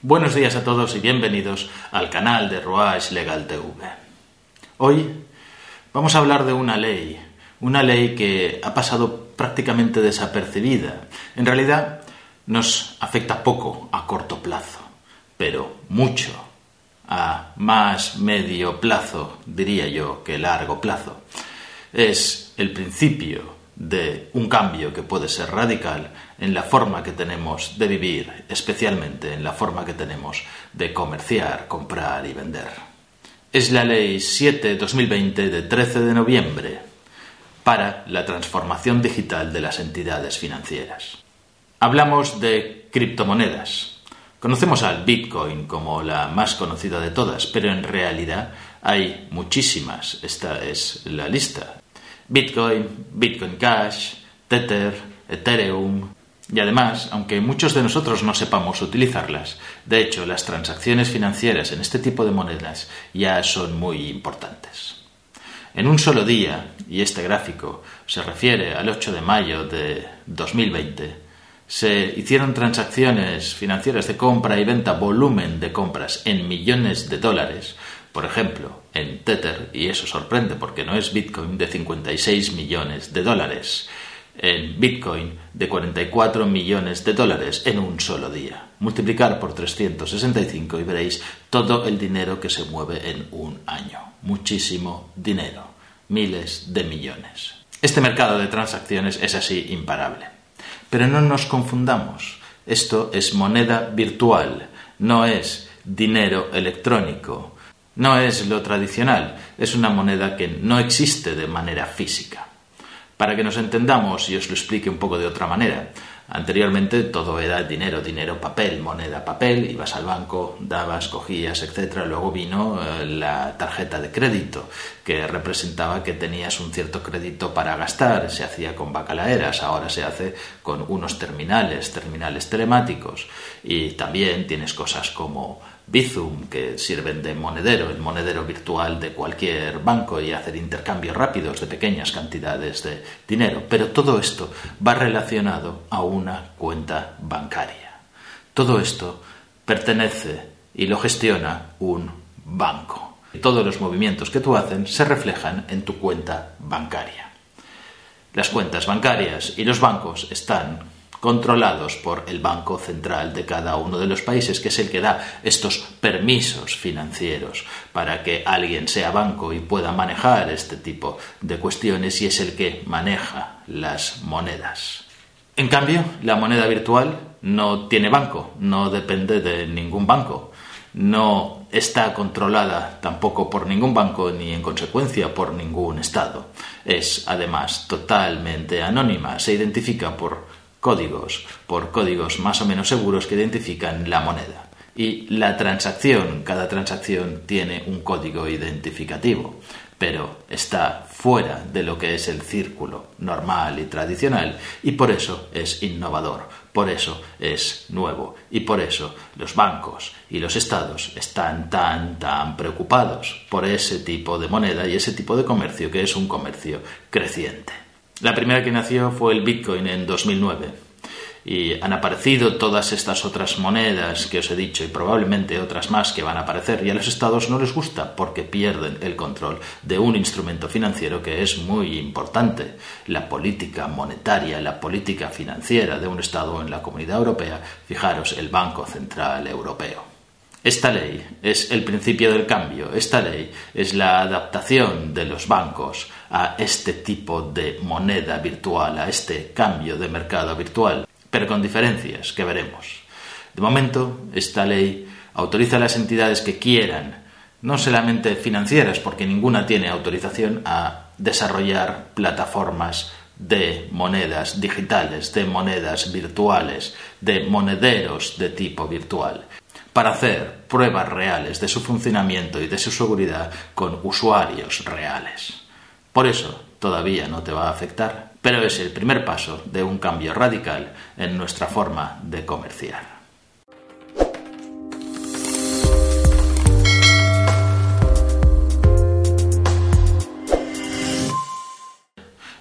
Buenos días a todos y bienvenidos al canal de Rouage Legal TV. Hoy vamos a hablar de una ley, una ley que ha pasado prácticamente desapercibida. En realidad nos afecta poco a corto plazo, pero mucho a más medio plazo, diría yo, que largo plazo. Es el principio de un cambio que puede ser radical en la forma que tenemos de vivir, especialmente en la forma que tenemos de comerciar, comprar y vender. Es la Ley 7-2020 de 13 de noviembre para la transformación digital de las entidades financieras. Hablamos de criptomonedas. Conocemos al Bitcoin como la más conocida de todas, pero en realidad hay muchísimas. Esta es la lista. Bitcoin, Bitcoin Cash, Tether, Ethereum. Y además, aunque muchos de nosotros no sepamos utilizarlas, de hecho las transacciones financieras en este tipo de monedas ya son muy importantes. En un solo día, y este gráfico se refiere al 8 de mayo de 2020, se hicieron transacciones financieras de compra y venta, volumen de compras en millones de dólares, por ejemplo, en Tether, y eso sorprende porque no es Bitcoin, de 56 millones de dólares. En Bitcoin de 44 millones de dólares en un solo día. Multiplicar por 365 y veréis todo el dinero que se mueve en un año. Muchísimo dinero. Miles de millones. Este mercado de transacciones es así imparable. Pero no nos confundamos. Esto es moneda virtual, no es dinero electrónico no es lo tradicional, es una moneda que no existe de manera física. Para que nos entendamos y os lo explique un poco de otra manera, anteriormente todo era dinero, dinero, papel, moneda, papel, ibas al banco, dabas, cogías, etc. Luego vino eh, la tarjeta de crédito, que representaba que tenías un cierto crédito para gastar, se hacía con bacalaeras, ahora se hace con unos terminales, terminales telemáticos, y también tienes cosas como Bizum, que sirven de monedero, el monedero virtual de cualquier banco y hacer intercambios rápidos de pequeñas cantidades de dinero. Pero todo esto va relacionado a una cuenta bancaria. Todo esto pertenece y lo gestiona un banco. Todos los movimientos que tú haces se reflejan en tu cuenta bancaria. Las cuentas bancarias y los bancos están controlados por el Banco Central de cada uno de los países, que es el que da estos permisos financieros para que alguien sea banco y pueda manejar este tipo de cuestiones y es el que maneja las monedas. En cambio, la moneda virtual no tiene banco, no depende de ningún banco, no está controlada tampoco por ningún banco ni en consecuencia por ningún Estado. Es además totalmente anónima, se identifica por códigos, por códigos más o menos seguros que identifican la moneda. Y la transacción, cada transacción tiene un código identificativo, pero está fuera de lo que es el círculo normal y tradicional y por eso es innovador, por eso es nuevo y por eso los bancos y los estados están tan, tan preocupados por ese tipo de moneda y ese tipo de comercio que es un comercio creciente. La primera que nació fue el Bitcoin en 2009 y han aparecido todas estas otras monedas que os he dicho y probablemente otras más que van a aparecer y a los estados no les gusta porque pierden el control de un instrumento financiero que es muy importante. La política monetaria, la política financiera de un estado en la comunidad europea, fijaros, el Banco Central Europeo. Esta ley es el principio del cambio, esta ley es la adaptación de los bancos a este tipo de moneda virtual, a este cambio de mercado virtual, pero con diferencias que veremos. De momento, esta ley autoriza a las entidades que quieran, no solamente financieras, porque ninguna tiene autorización a desarrollar plataformas de monedas digitales, de monedas virtuales, de monederos de tipo virtual para hacer pruebas reales de su funcionamiento y de su seguridad con usuarios reales. Por eso todavía no te va a afectar, pero es el primer paso de un cambio radical en nuestra forma de comerciar.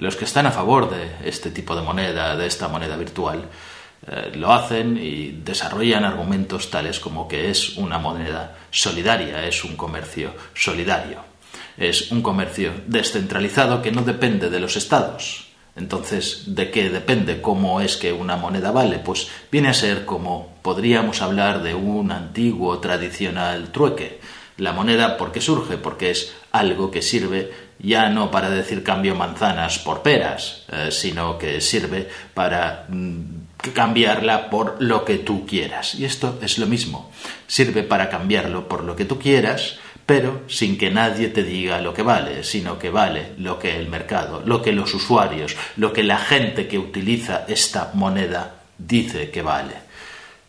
Los que están a favor de este tipo de moneda, de esta moneda virtual, eh, lo hacen y desarrollan argumentos tales como que es una moneda solidaria, es un comercio solidario, es un comercio descentralizado que no depende de los estados. Entonces, ¿de qué depende cómo es que una moneda vale? Pues viene a ser como podríamos hablar de un antiguo tradicional trueque. La moneda, ¿por qué surge? Porque es algo que sirve ya no para decir cambio manzanas por peras, eh, sino que sirve para mm, cambiarla por lo que tú quieras. Y esto es lo mismo. Sirve para cambiarlo por lo que tú quieras, pero sin que nadie te diga lo que vale, sino que vale lo que el mercado, lo que los usuarios, lo que la gente que utiliza esta moneda dice que vale.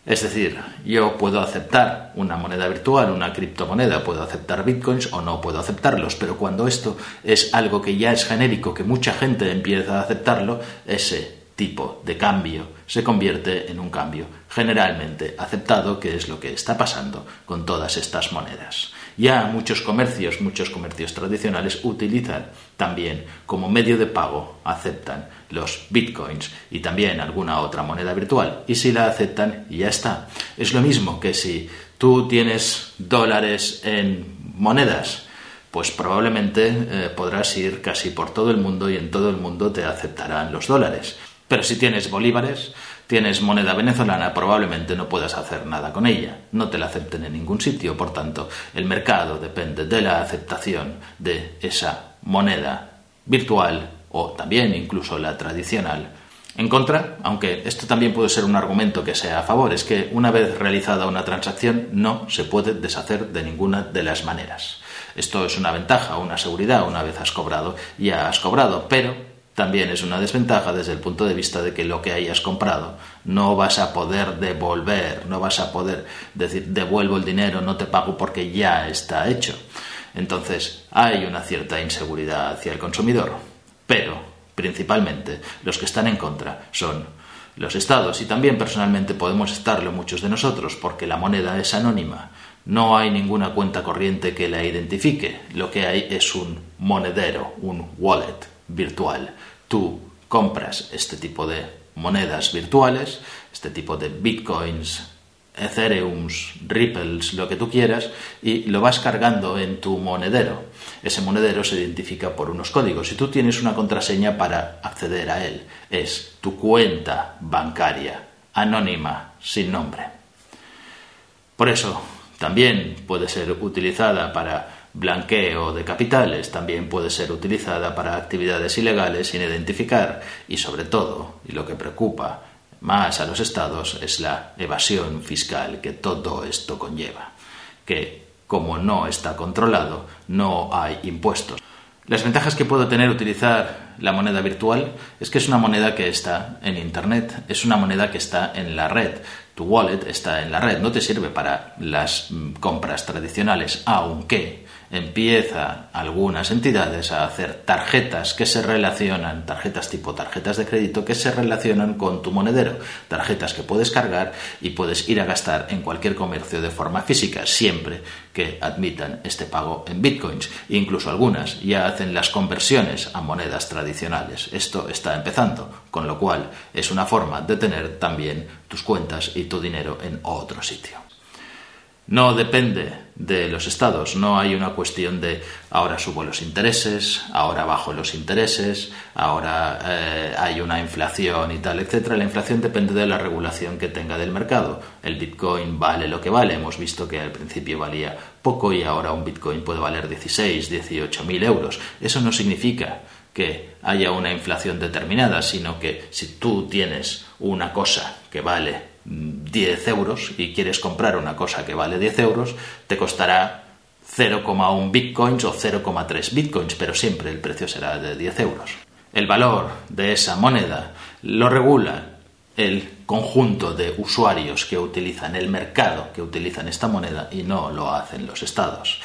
Es decir, yo puedo aceptar una moneda virtual, una criptomoneda, puedo aceptar bitcoins o no puedo aceptarlos, pero cuando esto es algo que ya es genérico, que mucha gente empieza a aceptarlo, ese tipo de cambio se convierte en un cambio generalmente aceptado, que es lo que está pasando con todas estas monedas. Ya muchos comercios, muchos comercios tradicionales utilizan también como medio de pago, aceptan los bitcoins y también alguna otra moneda virtual. Y si la aceptan, ya está. Es lo mismo que si tú tienes dólares en monedas, pues probablemente eh, podrás ir casi por todo el mundo y en todo el mundo te aceptarán los dólares. Pero si tienes bolívares, tienes moneda venezolana, probablemente no puedas hacer nada con ella. No te la acepten en ningún sitio, por tanto, el mercado depende de la aceptación de esa moneda virtual o también incluso la tradicional. En contra, aunque esto también puede ser un argumento que sea a favor, es que una vez realizada una transacción no se puede deshacer de ninguna de las maneras. Esto es una ventaja, una seguridad, una vez has cobrado, ya has cobrado, pero también es una desventaja desde el punto de vista de que lo que hayas comprado no vas a poder devolver, no vas a poder decir devuelvo el dinero, no te pago porque ya está hecho. Entonces hay una cierta inseguridad hacia el consumidor, pero principalmente los que están en contra son los estados y también personalmente podemos estarlo muchos de nosotros porque la moneda es anónima. No hay ninguna cuenta corriente que la identifique. Lo que hay es un monedero, un wallet virtual. Tú compras este tipo de monedas virtuales, este tipo de bitcoins, Ethereums, Ripples, lo que tú quieras, y lo vas cargando en tu monedero. Ese monedero se identifica por unos códigos y tú tienes una contraseña para acceder a él. Es tu cuenta bancaria, anónima, sin nombre. Por eso, también puede ser utilizada para blanqueo de capitales también puede ser utilizada para actividades ilegales sin identificar y sobre todo, y lo que preocupa más a los estados, es la evasión fiscal que todo esto conlleva, que como no está controlado, no hay impuestos. Las ventajas que puedo tener utilizar la moneda virtual es que es una moneda que está en Internet, es una moneda que está en la red. Tu wallet está en la red, no te sirve para las mm, compras tradicionales, aunque empieza algunas entidades a hacer tarjetas que se relacionan, tarjetas tipo tarjetas de crédito que se relacionan con tu monedero, tarjetas que puedes cargar y puedes ir a gastar en cualquier comercio de forma física, siempre que admitan este pago en bitcoins. Incluso algunas ya hacen las conversiones a monedas tradicionales. Esto está empezando, con lo cual es una forma de tener también tus cuentas y tu dinero en otro sitio no depende de los estados, no hay una cuestión de ahora subo los intereses, ahora bajo los intereses, ahora eh, hay una inflación y tal, etcétera. La inflación depende de la regulación que tenga del mercado. El Bitcoin vale lo que vale. Hemos visto que al principio valía poco y ahora un Bitcoin puede valer 16, 18 mil euros. Eso no significa que haya una inflación determinada, sino que si tú tienes una cosa que vale 10 euros y quieres comprar una cosa que vale 10 euros, te costará 0,1 bitcoins o 0,3 bitcoins, pero siempre el precio será de 10 euros. El valor de esa moneda lo regula el conjunto de usuarios que utilizan el mercado que utilizan esta moneda y no lo hacen los estados.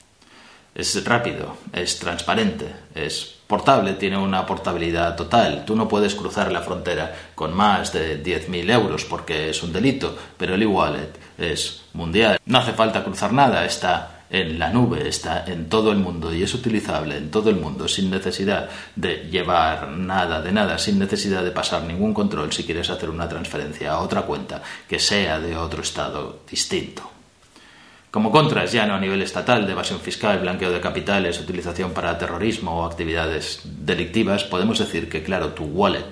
Es rápido, es transparente, es portable, tiene una portabilidad total. Tú no puedes cruzar la frontera con más de 10.000 euros porque es un delito, pero el e-wallet es mundial. No hace falta cruzar nada, está en la nube, está en todo el mundo y es utilizable en todo el mundo sin necesidad de llevar nada de nada, sin necesidad de pasar ningún control si quieres hacer una transferencia a otra cuenta que sea de otro estado distinto. Como contras ya no a nivel estatal de evasión fiscal, blanqueo de capitales, utilización para terrorismo o actividades delictivas, podemos decir que, claro, tu wallet,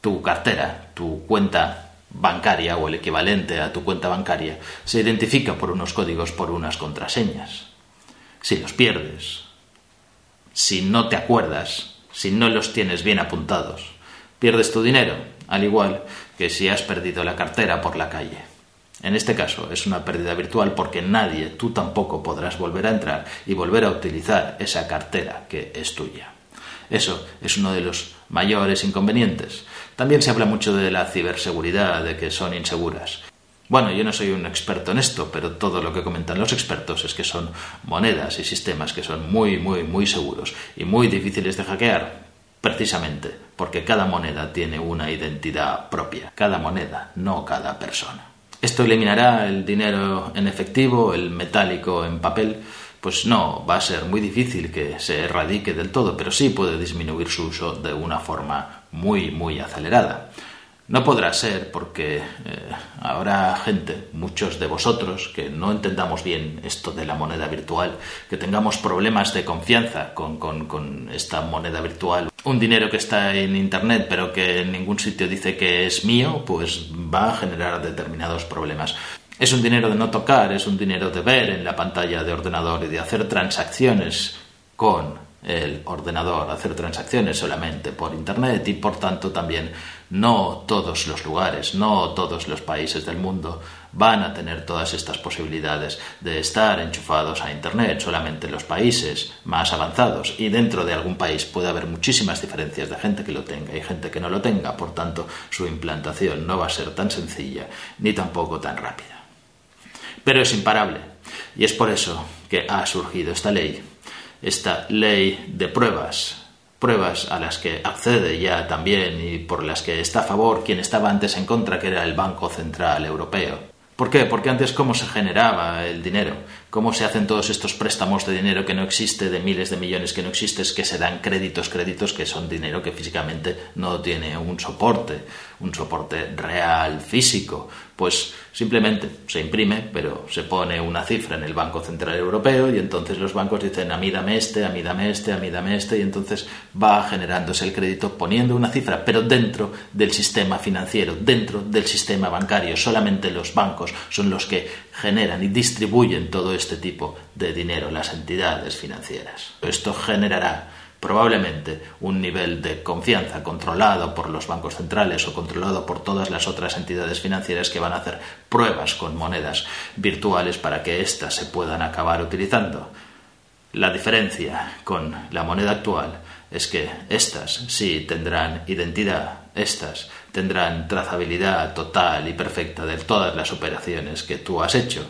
tu cartera, tu cuenta bancaria o el equivalente a tu cuenta bancaria se identifica por unos códigos, por unas contraseñas. Si los pierdes, si no te acuerdas, si no los tienes bien apuntados, pierdes tu dinero, al igual que si has perdido la cartera por la calle. En este caso es una pérdida virtual porque nadie, tú tampoco podrás volver a entrar y volver a utilizar esa cartera que es tuya. Eso es uno de los mayores inconvenientes. También se habla mucho de la ciberseguridad, de que son inseguras. Bueno, yo no soy un experto en esto, pero todo lo que comentan los expertos es que son monedas y sistemas que son muy, muy, muy seguros y muy difíciles de hackear, precisamente porque cada moneda tiene una identidad propia, cada moneda, no cada persona. Esto eliminará el dinero en efectivo, el metálico en papel, pues no, va a ser muy difícil que se erradique del todo, pero sí puede disminuir su uso de una forma muy, muy acelerada. No podrá ser porque eh, habrá gente, muchos de vosotros, que no entendamos bien esto de la moneda virtual, que tengamos problemas de confianza con, con, esta moneda virtual. Un dinero que está en Internet pero que en ningún sitio dice que es mío, pues va a generar determinados problemas. Es un dinero de no tocar, es un dinero de ver en la pantalla de ordenador y de hacer transacciones con el ordenador, hacer transacciones solamente por Internet y por tanto también no todos los lugares, no todos los países del mundo van a tener todas estas posibilidades de estar enchufados a Internet, solamente los países más avanzados y dentro de algún país puede haber muchísimas diferencias de gente que lo tenga y gente que no lo tenga, por tanto su implantación no va a ser tan sencilla ni tampoco tan rápida. Pero es imparable y es por eso que ha surgido esta ley esta ley de pruebas, pruebas a las que accede ya también y por las que está a favor quien estaba antes en contra, que era el Banco Central Europeo. ¿Por qué? Porque antes cómo se generaba el dinero, cómo se hacen todos estos préstamos de dinero que no existe, de miles de millones que no existe, es que se dan créditos, créditos que son dinero que físicamente no tiene un soporte, un soporte real, físico, pues simplemente se imprime, pero se pone una cifra en el Banco Central Europeo y entonces los bancos dicen a mí dame este, a mí dame este, a mí dame este y entonces va generándose el crédito poniendo una cifra, pero dentro del sistema financiero, dentro del sistema bancario. Solamente los bancos son los que generan y distribuyen todo este tipo de dinero, las entidades financieras. Esto generará probablemente un nivel de confianza controlado por los bancos centrales o controlado por todas las otras entidades financieras que van a hacer pruebas con monedas virtuales para que éstas se puedan acabar utilizando. La diferencia con la moneda actual es que éstas sí tendrán identidad, éstas tendrán trazabilidad total y perfecta de todas las operaciones que tú has hecho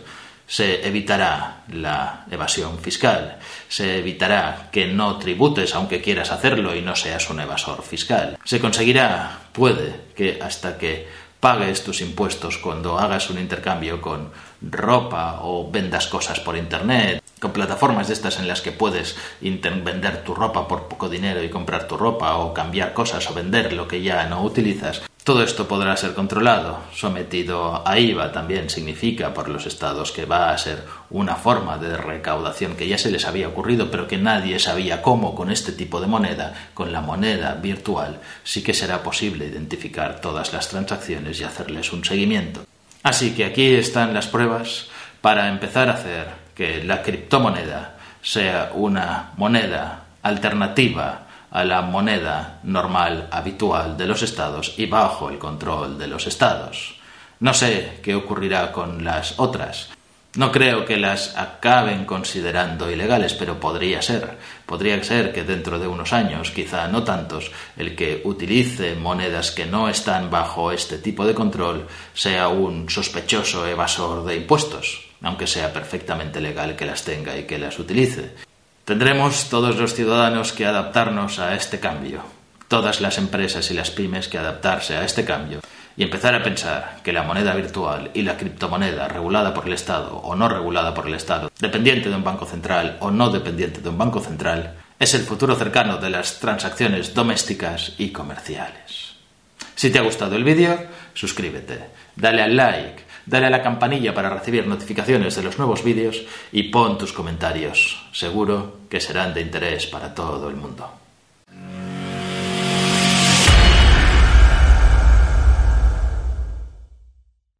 se evitará la evasión fiscal, se evitará que no tributes aunque quieras hacerlo y no seas un evasor fiscal. Se conseguirá, puede, que hasta que pagues tus impuestos cuando hagas un intercambio con ropa o vendas cosas por internet, con plataformas de estas en las que puedes vender tu ropa por poco dinero y comprar tu ropa o cambiar cosas o vender lo que ya no utilizas, todo esto podrá ser controlado, sometido a IVA también significa por los estados que va a ser una forma de recaudación que ya se les había ocurrido, pero que nadie sabía cómo con este tipo de moneda, con la moneda virtual, sí que será posible identificar todas las transacciones y hacerles un seguimiento. Así que aquí están las pruebas para empezar a hacer que la criptomoneda sea una moneda alternativa a la moneda normal, habitual de los estados y bajo el control de los estados. No sé qué ocurrirá con las otras. No creo que las acaben considerando ilegales, pero podría ser. Podría ser que dentro de unos años, quizá no tantos, el que utilice monedas que no están bajo este tipo de control sea un sospechoso evasor de impuestos, aunque sea perfectamente legal que las tenga y que las utilice. Tendremos todos los ciudadanos que adaptarnos a este cambio, todas las empresas y las pymes que adaptarse a este cambio y empezar a pensar que la moneda virtual y la criptomoneda regulada por el Estado o no regulada por el Estado, dependiente de un banco central o no dependiente de un banco central, es el futuro cercano de las transacciones domésticas y comerciales. Si te ha gustado el vídeo, suscríbete, dale al like, dale a la campanilla para recibir notificaciones de los nuevos vídeos y pon tus comentarios. Seguro que serán de interés para todo el mundo.